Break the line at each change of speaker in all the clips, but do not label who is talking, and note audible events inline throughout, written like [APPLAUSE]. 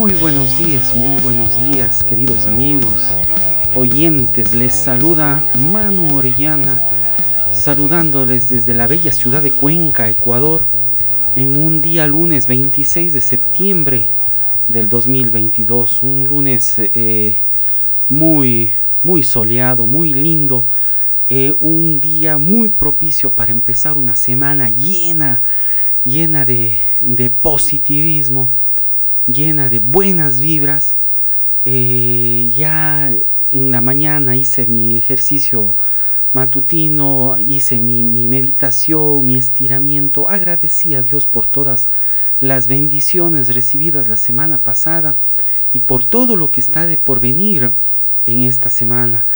Muy buenos días, muy buenos días, queridos amigos, oyentes. Les saluda Manu Orellana, saludándoles desde la bella ciudad de Cuenca, Ecuador, en un día lunes 26 de septiembre del 2022. Un lunes eh, muy, muy soleado, muy lindo. Eh, un día muy propicio para empezar una semana llena, llena de, de positivismo llena de buenas vibras. Eh, ya en la mañana hice mi ejercicio matutino, hice mi, meditación, mi estiramiento, agradecí a Dios por todas las bendiciones recibidas la semana pasada y por todo lo que está de por venir en esta semana.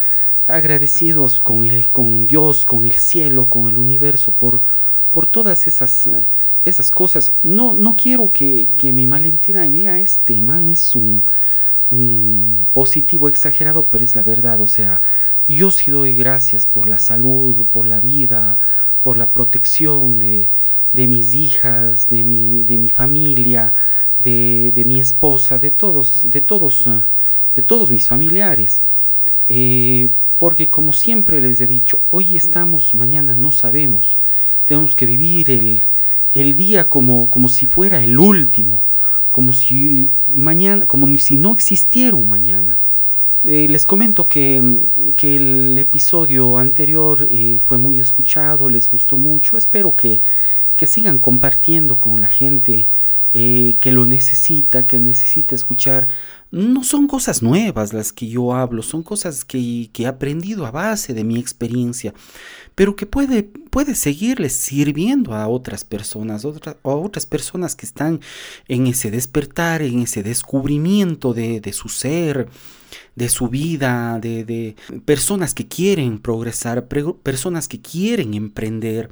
Agradecidos con, con Dios, con el cielo, con el universo, por, por todas esas, eh, esas cosas. No, no quiero que, que me malentiendan. Mira, este man es un, un positivo exagerado, pero es la verdad. O sea, yo sí doy gracias por la salud, por la vida, por la protección de, de mis hijas, de mi, de mi familia, de, de, mi esposa, de todos, de todos, de todos mis familiares. Eh, porque como siempre les he dicho, hoy estamos, mañana no sabemos tenemos que vivir el, el día como, como si fuera el último, como si mañana, como si no existiera un mañana. Eh, les comento que, que, el episodio anterior eh, fue muy escuchado, les gustó mucho. Espero que, que sigan compartiendo con la gente eh, que lo necesita, que necesita escuchar. No son cosas nuevas las que yo hablo, son cosas que, he aprendido a base de mi experiencia, pero que puede, puede seguirles sirviendo a otras personas, a otras personas que están en ese despertar, en ese descubrimiento de, su ser, de su vida, de, de, personas que quieren progresar, personas que quieren emprender,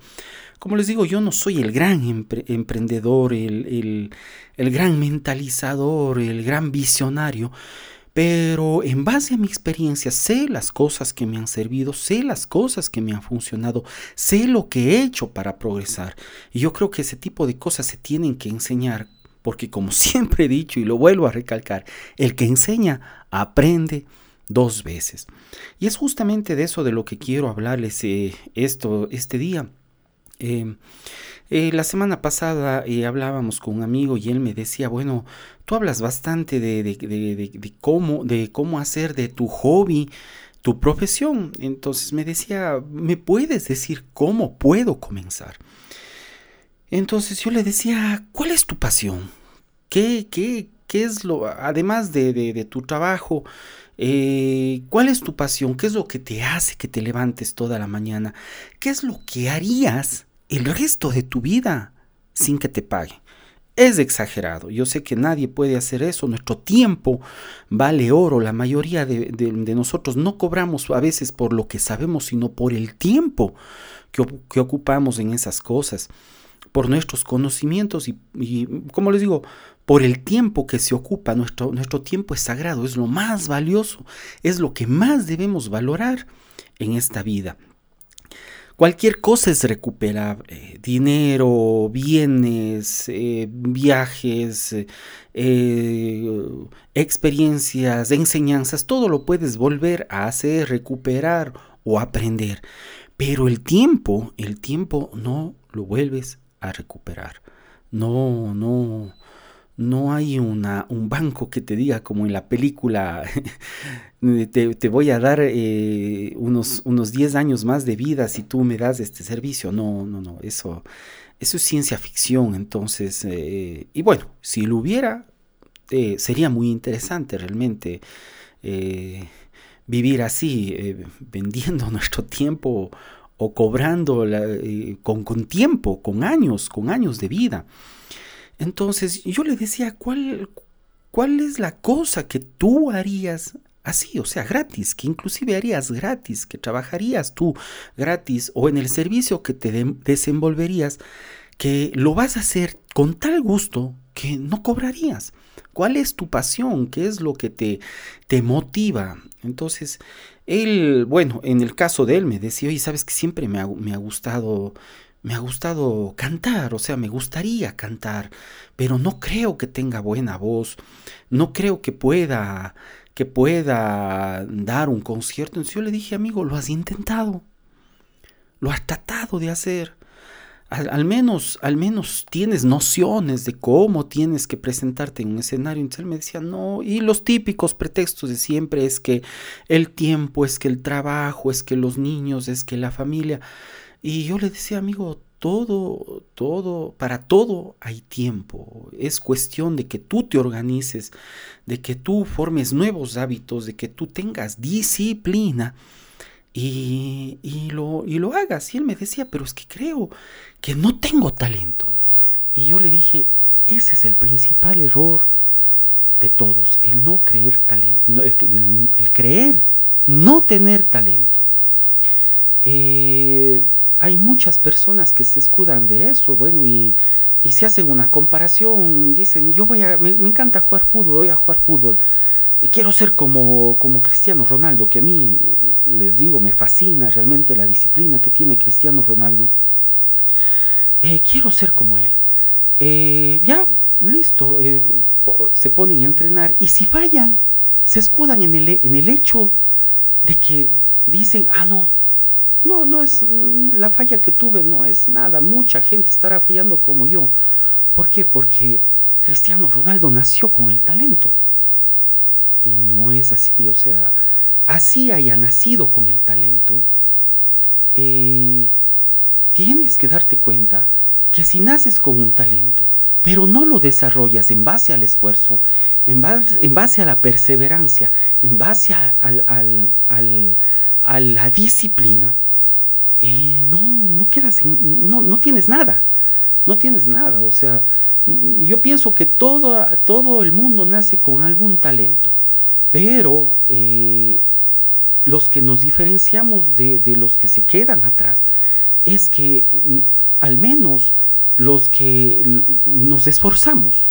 como les digo, yo no soy el gran emprendedor, el, gran mentalizador, el gran visionario, pero en base a mi experiencia sé las cosas que me han servido, sé las cosas que me han funcionado, sé lo que he hecho para progresar. Y yo creo que ese tipo de cosas se tienen que enseñar, porque como [LAUGHS] siempre he dicho y lo vuelvo a recalcar, el que enseña aprende dos veces. Y es justamente de eso de lo que quiero hablarles eh, esto, este día. Em, eh, la semana pasada eh, hablábamos con un amigo y él me decía, bueno, tú hablas bastante de, cómo, de cómo hacer de tu hobby tu profesión. Entonces me decía, ¿me puedes decir cómo puedo comenzar? Entonces yo le decía, ¿cuál es tu pasión? ¿Qué, qué, qué es lo, además de, tu trabajo, eh, ¿Cuál es tu pasión? ¿Qué es lo que te hace que te levantes toda la mañana? ¿Qué es lo que harías el resto de tu vida sin que te paguen. Es exagerado. Yo sé que nadie puede hacer eso. Nuestro tiempo vale oro. La mayoría de, nosotros no cobramos a veces por lo que sabemos, sino por el tiempo que, ocupamos en esas cosas, por nuestros conocimientos y, como les digo, por el tiempo que se ocupa. Nuestro, nuestro tiempo es sagrado, es lo más valioso, es lo que más debemos valorar en esta vida. Cualquier cosa es recuperable, dinero, bienes, eh, viajes, eh, experiencias, enseñanzas, todo lo puedes volver a hacer, recuperar o aprender. Pero el tiempo, el tiempo no lo vuelves a recuperar. No, no, no hay una, un banco que te diga como en la película, [LAUGHS] te, voy a dar eh, unos, unos 10 años más de vida si tú me das este servicio. No, no, no, eso, eso es ciencia ficción. Entonces, eh, y bueno, si lo hubiera, eh, sería muy interesante realmente vivir así, vendiendo [LAUGHS] nuestro tiempo o cobrando con, con tiempo, con años, con años de vida. Entonces yo le decía, ¿cuál, ¿cuál es la cosa que tú harías así, o sea, gratis, que inclusive harías gratis, que trabajarías tú gratis o en el servicio que te desenvolverías, que lo vas a hacer con tal gusto que no cobrarías. ¿Cuál es tu pasión? ¿Qué es lo que te, te motiva? Entonces, él, bueno, en el caso de él me decía, oye, sabes que siempre me ha, me ha gustado me ha gustado cantar, o sea, me gustaría cantar, pero no creo que tenga buena voz, no creo que pueda que pueda dar un concierto. Entonces yo le dije, amigo, lo has intentado, lo has tratado de hacer. Al, menos, al menos tienes nociones de cómo tienes que presentarte en un escenario. Entonces él me decía, no, y los típicos pretextos de siempre es que el tiempo, es que el trabajo, es que los niños, es que la familia. Y yo le decía, amigo, todo, todo, para todo hay tiempo. Es cuestión de que tú te organices, de que tú formes nuevos hábitos, de que tú tengas disciplina y, y, lo, y lo hagas. Y él me decía, pero es que creo que no tengo talento. Y yo le dije, ese es el principal error de todos, el no creer talento, el, el creer no tener talento. Eh, hay muchas personas que se escudan de eso, bueno, y, y se hacen una comparación, dicen, yo voy a, me, encanta jugar fútbol, voy a jugar fútbol. Quiero ser como, como Cristiano Ronaldo, que a mí, les digo, me fascina realmente la disciplina que tiene Cristiano Ronaldo. Eh, quiero ser como él. Eh, ya, listo, eh, se ponen a entrenar y si fallan, se escudan en el, en el hecho de que dicen, ah, no, no, no es mm, la falla que tuve, no es nada. Mucha gente estará fallando como yo. ¿Por qué? Porque Cristiano Ronaldo nació con el talento. Y no es así. O sea, así haya nacido con el talento, eh, tienes que darte cuenta que si naces con un talento, pero no lo desarrollas en base al esfuerzo, en base, a la perseverancia, en base al, a la disciplina, eh, no, no quedas, no, no tienes nada, no tienes nada. O sea, yo pienso que todo, todo el mundo nace con algún talento, pero eh, los que nos diferenciamos de, los que se quedan atrás es que mm, al menos los que nos esforzamos,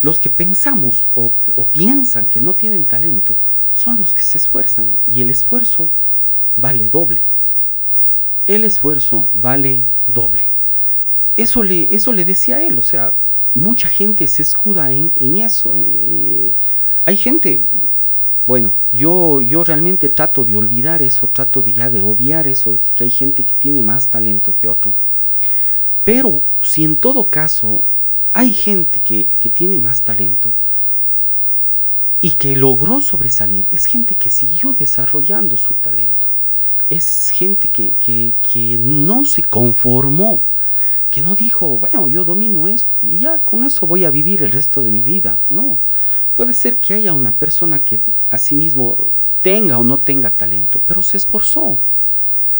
los que pensamos o, piensan que no tienen talento, son los que se esfuerzan y el esfuerzo vale doble el esfuerzo vale doble. Eso le, eso le decía él, o sea, mucha gente se escuda en, eso. Eh, hay gente, bueno, yo, yo realmente trato de olvidar eso, trato de ya de obviar eso, que hay gente que tiene más talento que otro. Pero si en todo caso hay gente que, que tiene más talento y que logró sobresalir, es gente que siguió desarrollando su talento es gente que, que, no se conformó, que no dijo, bueno, yo domino esto y ya con eso voy a vivir el resto de mi vida. No, puede ser que haya una persona que asimismo tenga o no tenga talento, pero se esforzó.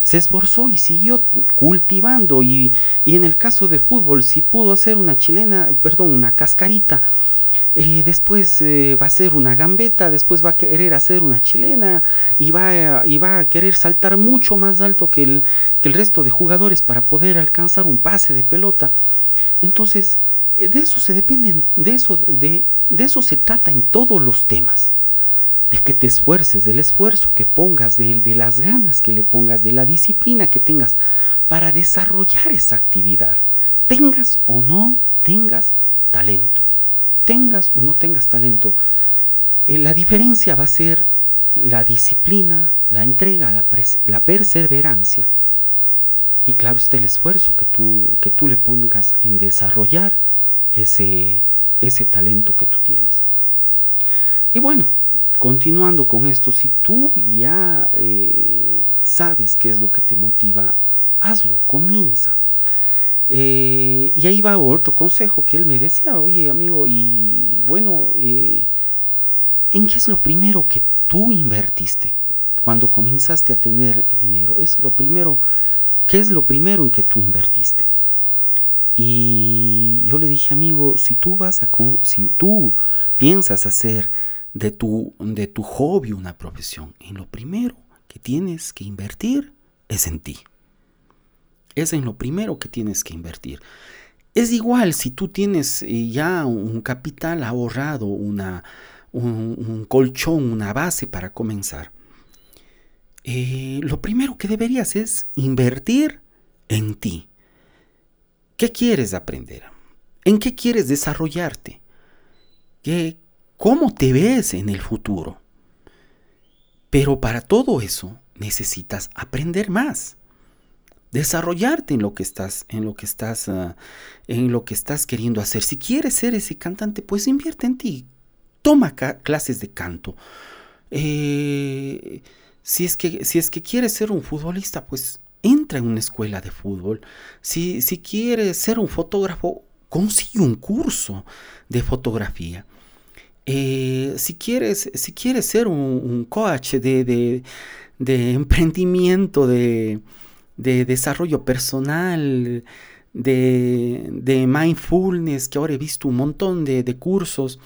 Se esforzó y siguió cultivando y, y en el caso de fútbol, si pudo hacer una chilena, perdón, una cascarita, eh, después eh, va a hacer una gambeta, después va a querer hacer una chilena y va, a, y va a querer saltar mucho más alto que el, que el resto de jugadores para poder alcanzar un pase de pelota. Entonces, eh, de eso se depende, de eso, de, de eso se trata en todos los temas de que te esfuerces, del esfuerzo que pongas, de, de, las ganas que le pongas, de la disciplina que tengas para desarrollar esa actividad. Tengas o no tengas talento tengas o no tengas talento, eh, la diferencia va a ser la disciplina, la entrega, la, la, perseverancia. Y claro está el esfuerzo que tú, que tú le pongas en desarrollar ese, ese talento que tú tienes. Y bueno, continuando con esto, si tú ya eh, sabes qué es lo que te motiva, hazlo, comienza. Eh, y ahí va otro consejo que él me decía, oye amigo, y bueno, eh, ¿en qué es lo primero que tú invertiste cuando comenzaste a tener dinero? Es lo primero, ¿qué es lo primero en que tú invertiste? Y yo le dije, amigo, si tú vas a, si tú piensas hacer de tu, de tu hobby una profesión, en lo primero que tienes que invertir es en ti es en lo primero que tienes que invertir. Es igual si tú tienes eh, ya un capital ahorrado, una, un, colchón, una base para comenzar. Eh, lo primero que deberías es invertir en ti. ¿Qué quieres aprender? ¿En qué quieres desarrollarte? ¿Qué, ¿Cómo te ves en el futuro? Pero para todo eso necesitas aprender más desarrollarte en lo que estás en lo que estás ah, en lo que estás queriendo hacer. Si quieres ser ese cantante pues invierte en ti. Toma clases de canto. Eh, si es que si es que quieres ser un futbolista pues entra en una escuela de fútbol. Si, si quieres ser un fotógrafo consigue un curso de fotografía. Eh, si quieres si quieres ser un, coach de, de emprendimiento de de desarrollo personal, de, mindfulness, que ahora he visto un montón de, cursos.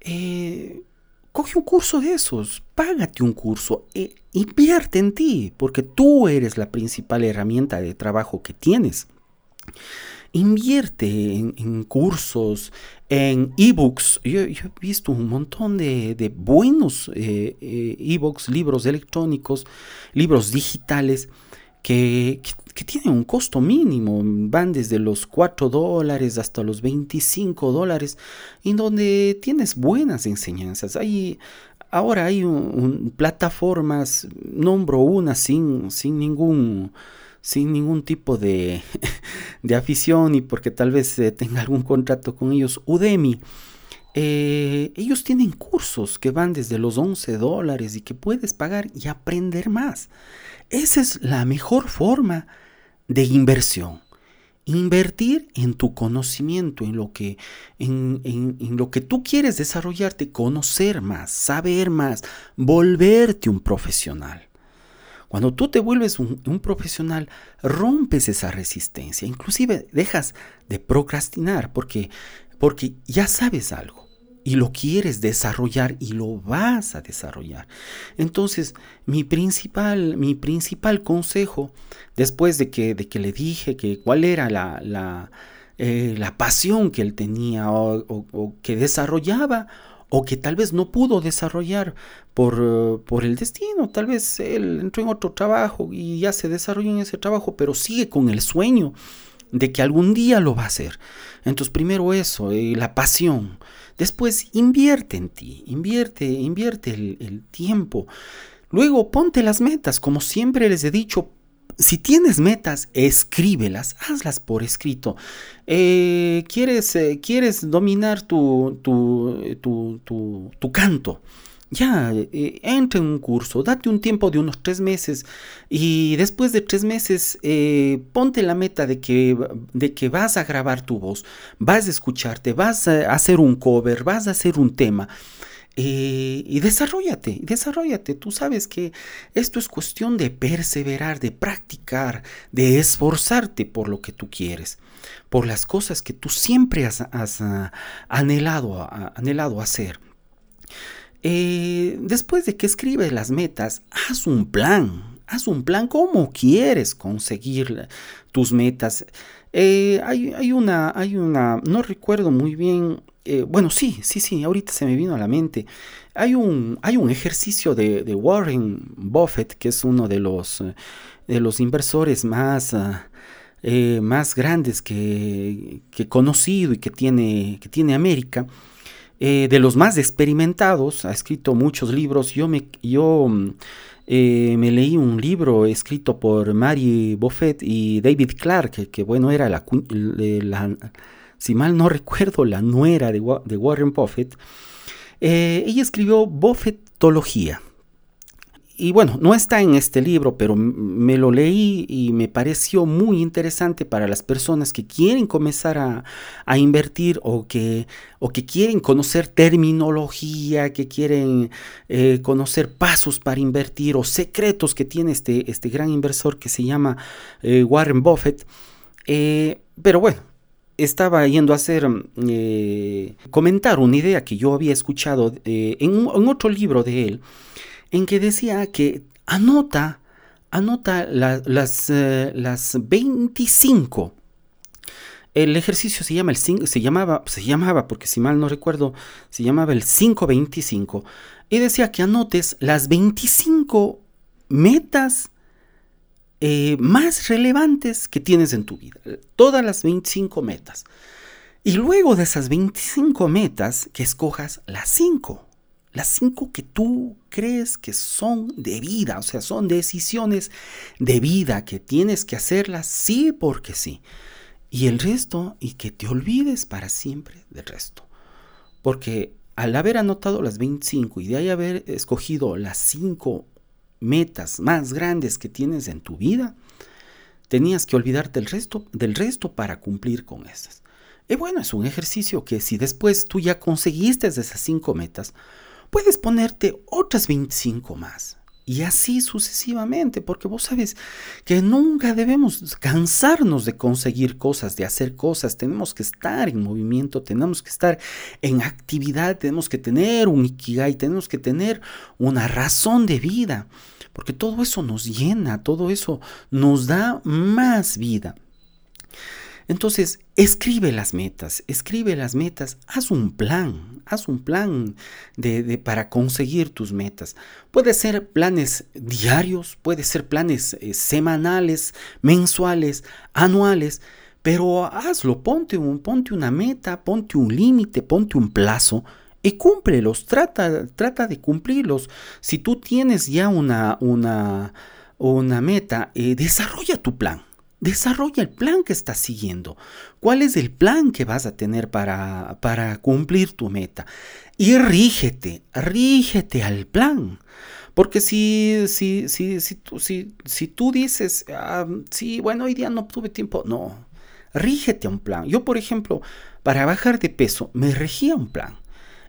Eh, coge un curso de esos, págate un curso, e invierte en ti, porque tú eres la principal herramienta de trabajo que tienes. Invierte en, cursos, en ebooks. Yo, he visto un montón de, buenos eh, eh, ebooks, libros electrónicos, libros digitales que, tienen un costo mínimo, van desde los 4 dólares hasta los 25 dólares, y donde tienes buenas enseñanzas. Ahora hay plataformas, nombro una sin, sin ningún sin ningún tipo de, [LAUGHS] de afición y porque tal vez eh, tenga algún contrato con ellos, Udemy. Eh, ellos tienen cursos que van desde los 11 dólares y que puedes pagar y aprender más. Esa es la mejor forma de inversión. Invertir en tu conocimiento, en lo que, en, lo que tú quieres desarrollarte, conocer más, saber más, volverte un profesional. Cuando tú te vuelves un, un, profesional, rompes esa resistencia, inclusive dejas de procrastinar porque, porque ya sabes algo y lo quieres desarrollar y lo vas a desarrollar. Entonces, mi principal, mi principal consejo, después de que, de que le dije que cuál era la, la, eh, la pasión que él tenía o, que desarrollaba, o que tal vez no pudo desarrollar por, por, el destino. Tal vez él entró en otro trabajo y ya se desarrolló en ese trabajo, pero sigue con el sueño de que algún día lo va a hacer. Entonces, primero eso, eh, la pasión. Después invierte en ti, invierte, invierte el, tiempo. Luego ponte las metas, como siempre les he dicho, si tienes metas, escríbelas, hazlas por escrito. Eh, ¿quieres, eh, ¿Quieres dominar tu, tu, tu canto? Ya, eh, entra en un curso, date un tiempo de unos tres meses y después de tres meses eh, ponte la meta de que, de que vas a grabar tu voz, vas a escucharte, vas a hacer un cover, vas a hacer un tema. Eh, y desarrollate, desarrollate. Tú sabes que esto es cuestión de perseverar, de practicar, de esforzarte por lo que tú quieres, por las cosas que tú siempre has, ah, anhelado, anhelado hacer. Eh, después de que escribes las metas, haz un plan. Haz un plan cómo quieres conseguir tus metas. Eh, hay, una, hay una, no recuerdo muy bien, eh, bueno, sí, sí, sí, ahorita se me vino a la mente. Hay un, hay un ejercicio de, Warren Buffett, que es uno de los, de los inversores más, más grandes que, he conocido y que tiene, que tiene América eh, de los más experimentados, ha escrito muchos libros. Yo me, yo, mm, eh, me leí un libro escrito por Mary Buffett y David Clark, que, bueno, era la, si mal no recuerdo, la nuera de, Warren Buffett. Eh, ella escribió Buffettología y bueno, no está en este libro, pero me lo leí y me pareció muy interesante para las personas que quieren comenzar a, invertir o que, o que quieren conocer terminología, que quieren eh, conocer pasos para invertir o secretos que tiene este, este gran inversor que se llama eh, Warren Buffett. Eh, pero bueno, estaba yendo a hacer, comentar una idea que yo había escuchado en, en otro libro de él en que decía que anota, anota las, eh, las 25. El ejercicio se, llama el se, llamaba, se llamaba, porque si mal no recuerdo, se llamaba el 525. Y decía que anotes las 25 metas eh, más relevantes que tienes en tu vida. Todas las 25 metas. Y luego de esas 25 metas, que escojas las 5. Las 5 que tú crees que son de vida, o sea, son decisiones de vida, que tienes que hacerlas sí porque sí. Y el resto, y que te olvides para siempre del resto. Porque al haber anotado las 25 y de ahí haber escogido las 5 metas más grandes que tienes en tu vida, tenías que olvidarte del resto, del resto para cumplir con esas. Y bueno, es un ejercicio que si después tú ya conseguiste esas 5 metas, puedes ponerte otras 25 más. Y así sucesivamente, porque vos sabes que nunca debemos cansarnos de conseguir cosas, de hacer cosas. Tenemos que estar en movimiento, tenemos que estar en actividad, tenemos que tener un ikigai, tenemos que tener una razón de vida, porque todo eso nos llena, todo eso nos da más vida. Entonces, escribe las metas, escribe las metas, haz un plan, haz un plan de, para conseguir tus metas. Puede ser planes diarios, puede ser planes eh, semanales, mensuales, anuales, pero hazlo, ponte, un, ponte una meta, ponte un límite, ponte un plazo y cúmplelos, trata, trata de cumplirlos. Si tú tienes ya una, una, una meta, eh, desarrolla tu plan Desarrolla el plan que estás siguiendo. ¿Cuál es el plan que vas a tener para, para cumplir tu meta? Y rígete, rígete al plan. Porque si, si, si, si, tú, si, si tú dices, ah, sí, bueno, hoy día no tuve tiempo, no, rígete a un plan. Yo, por ejemplo, para bajar de peso, me regía un plan.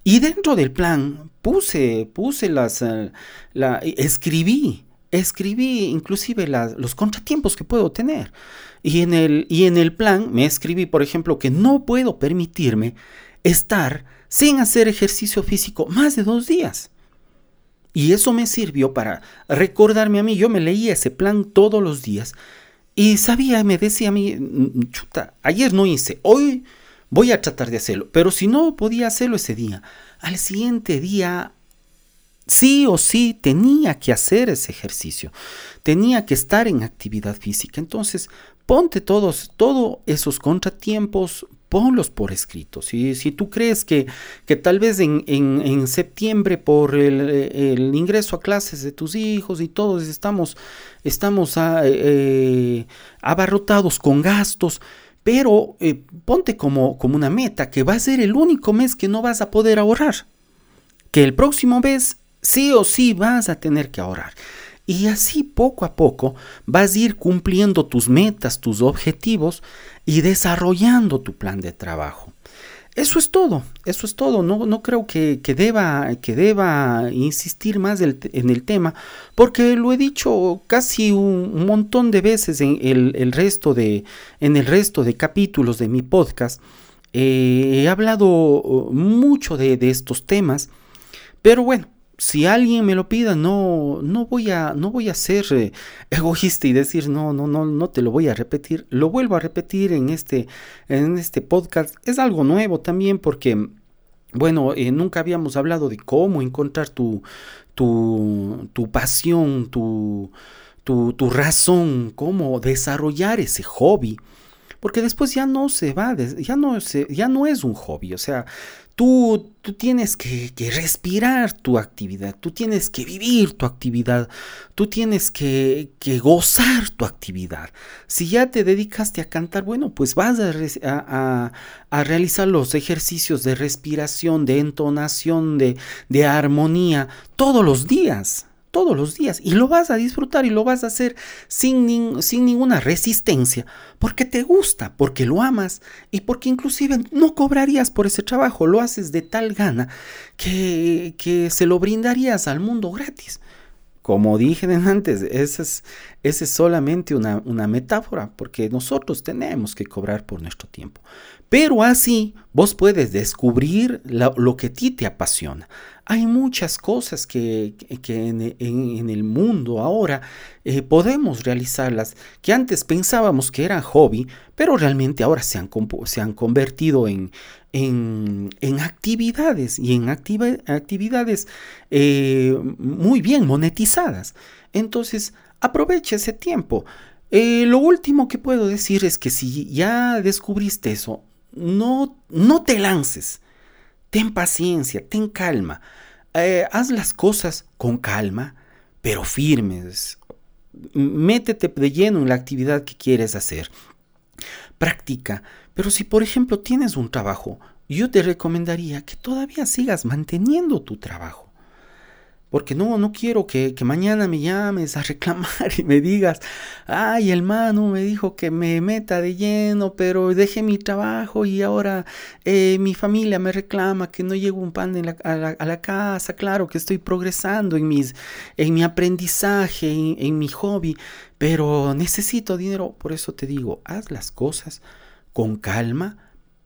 Y dentro del plan puse, puse las, eh, la, escribí escribí inclusive los contratiempos que puedo tener. Y en, el, y en el plan me escribí, por ejemplo, que no puedo permitirme estar sin hacer ejercicio físico más de dos días. Y eso me sirvió para recordarme a mí. Yo me leía ese plan todos los días y sabía, me decía a mí, mm, chuta, ayer no hice, hoy voy a tratar de hacerlo. Pero si no podía hacerlo ese día, al siguiente día sí o sí tenía que hacer ese ejercicio, tenía que estar en actividad física. Entonces, ponte todos, todos esos contratiempos, ponlos por escrito. Si, si tú crees que, que tal vez en, en, septiembre por el, ingreso a clases de tus hijos y todos estamos, estamos ah, eh, abarrotados con gastos, pero eh, ponte como, como una meta que va a ser el único mes que no vas a poder ahorrar. Que el próximo mes sí o sí vas a tener que ahorrar. Y así poco a poco vas a ir cumpliendo tus metas, tus objetivos y desarrollando tu plan de trabajo. Eso es todo, eso es todo. No, no creo que, deba, que deba insistir más en el tema, porque lo he dicho casi un, montón de veces en el, resto de, en el resto de capítulos de mi podcast. Eh, he hablado uh, mucho de estos temas, pero bueno, si alguien me lo pida, no, no voy a, no voy a ser eh, egoísta y decir no, no, no, no te lo voy a repetir. Lo vuelvo a repetir en este, en este podcast. Es algo nuevo también porque, bueno, eh, nunca habíamos hablado de cómo encontrar tu, tu, tu pasión, tu, tu, tu razón, cómo desarrollar ese hobby porque después ya no se va, ya no, se, ya no es un hobby, o sea, Tú, tú tienes que, respirar tu actividad, tú tienes que vivir tu actividad, tú tienes que, gozar tu actividad. Si ya te dedicaste a cantar, bueno, pues vas a, a, realizar los ejercicios de respiración, de entonación, de, de armonía todos los días todos los días y lo vas a disfrutar y lo vas a hacer sin, sin ninguna resistencia, porque te gusta, porque lo amas y porque inclusive no cobrarías por ese trabajo, lo haces de tal gana que, que se lo brindarías al mundo gratis. Como dije [LAUGHS] antes, esa es, es solamente una, una metáfora, porque nosotros tenemos que cobrar por nuestro tiempo. Pero así vos puedes descubrir lo, que a ti te apasiona. Hay muchas cosas que, en, el mundo ahora eh, podemos realizarlas que antes pensábamos que eran hobby, pero realmente ahora se han, se han convertido en, en, actividades y en actividades eh, muy bien monetizadas. Entonces, aprovecha ese tiempo. Eh, lo último que puedo decir es que si ya descubriste eso, no, no te lances. Ten paciencia, ten calma. Eh, haz las cosas con calma, pero firmes. Métete de lleno en la actividad que quieres hacer. Practica. Pero si por ejemplo tienes un trabajo, yo te recomendaría que todavía sigas manteniendo tu trabajo. Porque no, no quiero que, mañana me llames a reclamar [LAUGHS] y me digas, ay, hermano me dijo que me meta de lleno, pero dejé mi trabajo y ahora eh, mi familia me reclama que no llego un pan a, la, casa. Claro que estoy progresando en, mis, en mi aprendizaje, en mi hobby, pero necesito dinero. Por eso te digo, haz las cosas con calma,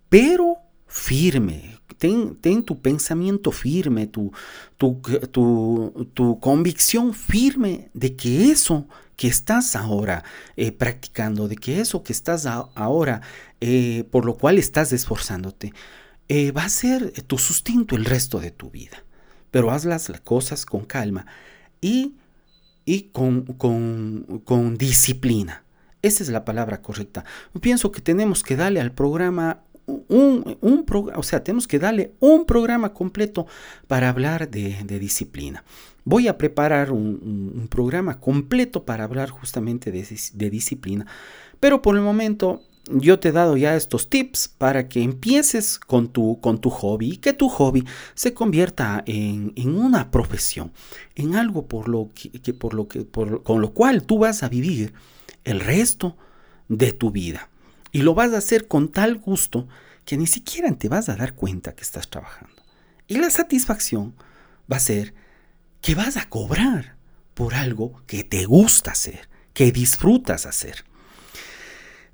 pero firme, ten, tu pensamiento firme, tu, tu, convicción firme de que eso que estás ahora eh, practicando, de que eso que estás ahora, eh, por lo cual estás esforzándote, eh, va a ser tu sustento el resto de tu vida. Pero haz las cosas con calma y, y con, con, con disciplina. Esa es la palabra correcta. Pienso que tenemos que darle al programa un, un o sea, tenemos que darle un programa completo para hablar de, disciplina. Voy a preparar un, programa completo para hablar justamente de, disciplina, pero por el momento yo te he dado ya estos tips para que empieces con tu, con tu hobby y que tu hobby se convierta en, una profesión, en algo por lo que, por lo que, con lo cual tú vas a vivir el resto de tu vida. Y lo vas a hacer con tal gusto que ni siquiera te vas a dar cuenta que estás trabajando. Y la satisfacción va a ser que vas a cobrar por algo que te gusta hacer, que disfrutas hacer.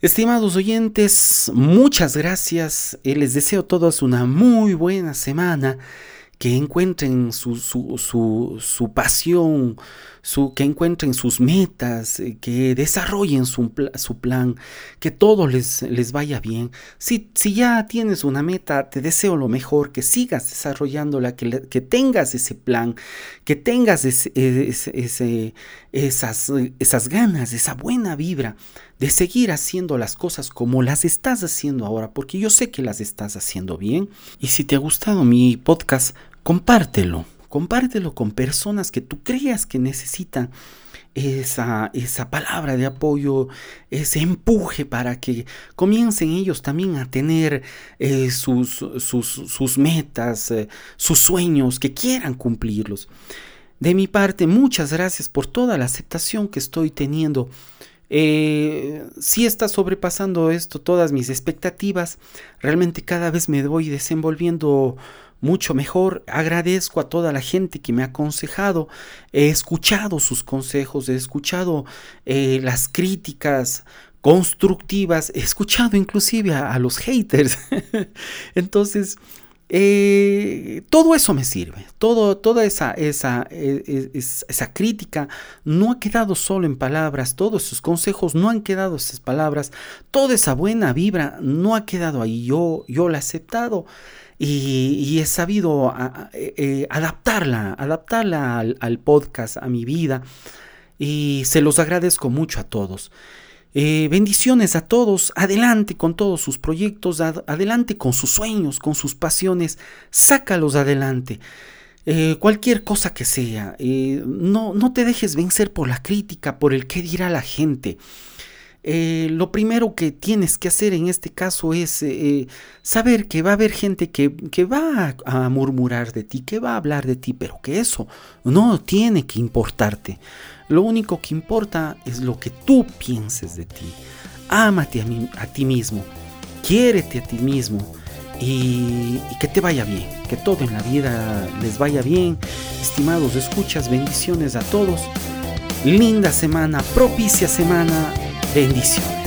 Estimados oyentes, muchas gracias. Les deseo a todos una muy buena semana que encuentren su, su, pasión, su, que encuentren sus metas, eh, que desarrollen su, plan, que todo les, les vaya bien. Si, si, ya tienes una meta, te deseo lo mejor, que sigas desarrollándola, que, que tengas ese plan, que tengas ese, esas, esas ganas, esa buena vibra de seguir haciendo las cosas como las estás haciendo ahora, porque yo sé que las estás haciendo bien. Y si te ha gustado mi podcast, compártelo, compártelo con personas que tú creas que necesitan esa, esa palabra de apoyo, ese empuje para que comiencen ellos también a tener eh, sus, sus, metas, eh, sus sueños, que quieran cumplirlos. De mi parte, muchas gracias por toda la aceptación que estoy teniendo. Eh, si está sobrepasando esto todas mis expectativas. Realmente cada vez me voy desenvolviendo mucho mejor. Agradezco a toda la gente que me ha aconsejado. He escuchado sus consejos, he escuchado eh, las críticas constructivas, he escuchado inclusive a, los haters. [LAUGHS] Entonces, eh, todo eso me sirve, todo, toda esa, esa, e, e, esa, crítica no ha quedado solo en palabras, todos esos consejos no han quedado esas palabras, toda esa buena vibra no ha quedado ahí, yo, yo la he aceptado y, he sabido eh, eh, adaptarla, adaptarla al, podcast, a mi vida. Y se los agradezco mucho a todos. Eh, bendiciones a todos, adelante con todos sus proyectos, adelante con sus sueños, con sus pasiones, sácalos adelante. cualquier cosa que sea, no, no te dejes vencer por la crítica, por el qué dirá la gente. Eh, lo primero que tienes que hacer en este caso es eh, saber que va a haber gente que, va a, murmurar de ti, que va a hablar de ti, pero que eso no tiene que importarte. Lo único que importa es lo que tú pienses de ti. Ámate a, a ti mismo, quiérete a ti mismo y, que te vaya bien, que todo en la vida les vaya bien. Estimados, escuchas, bendiciones a todos. Linda semana, propicia semana Bendiciones.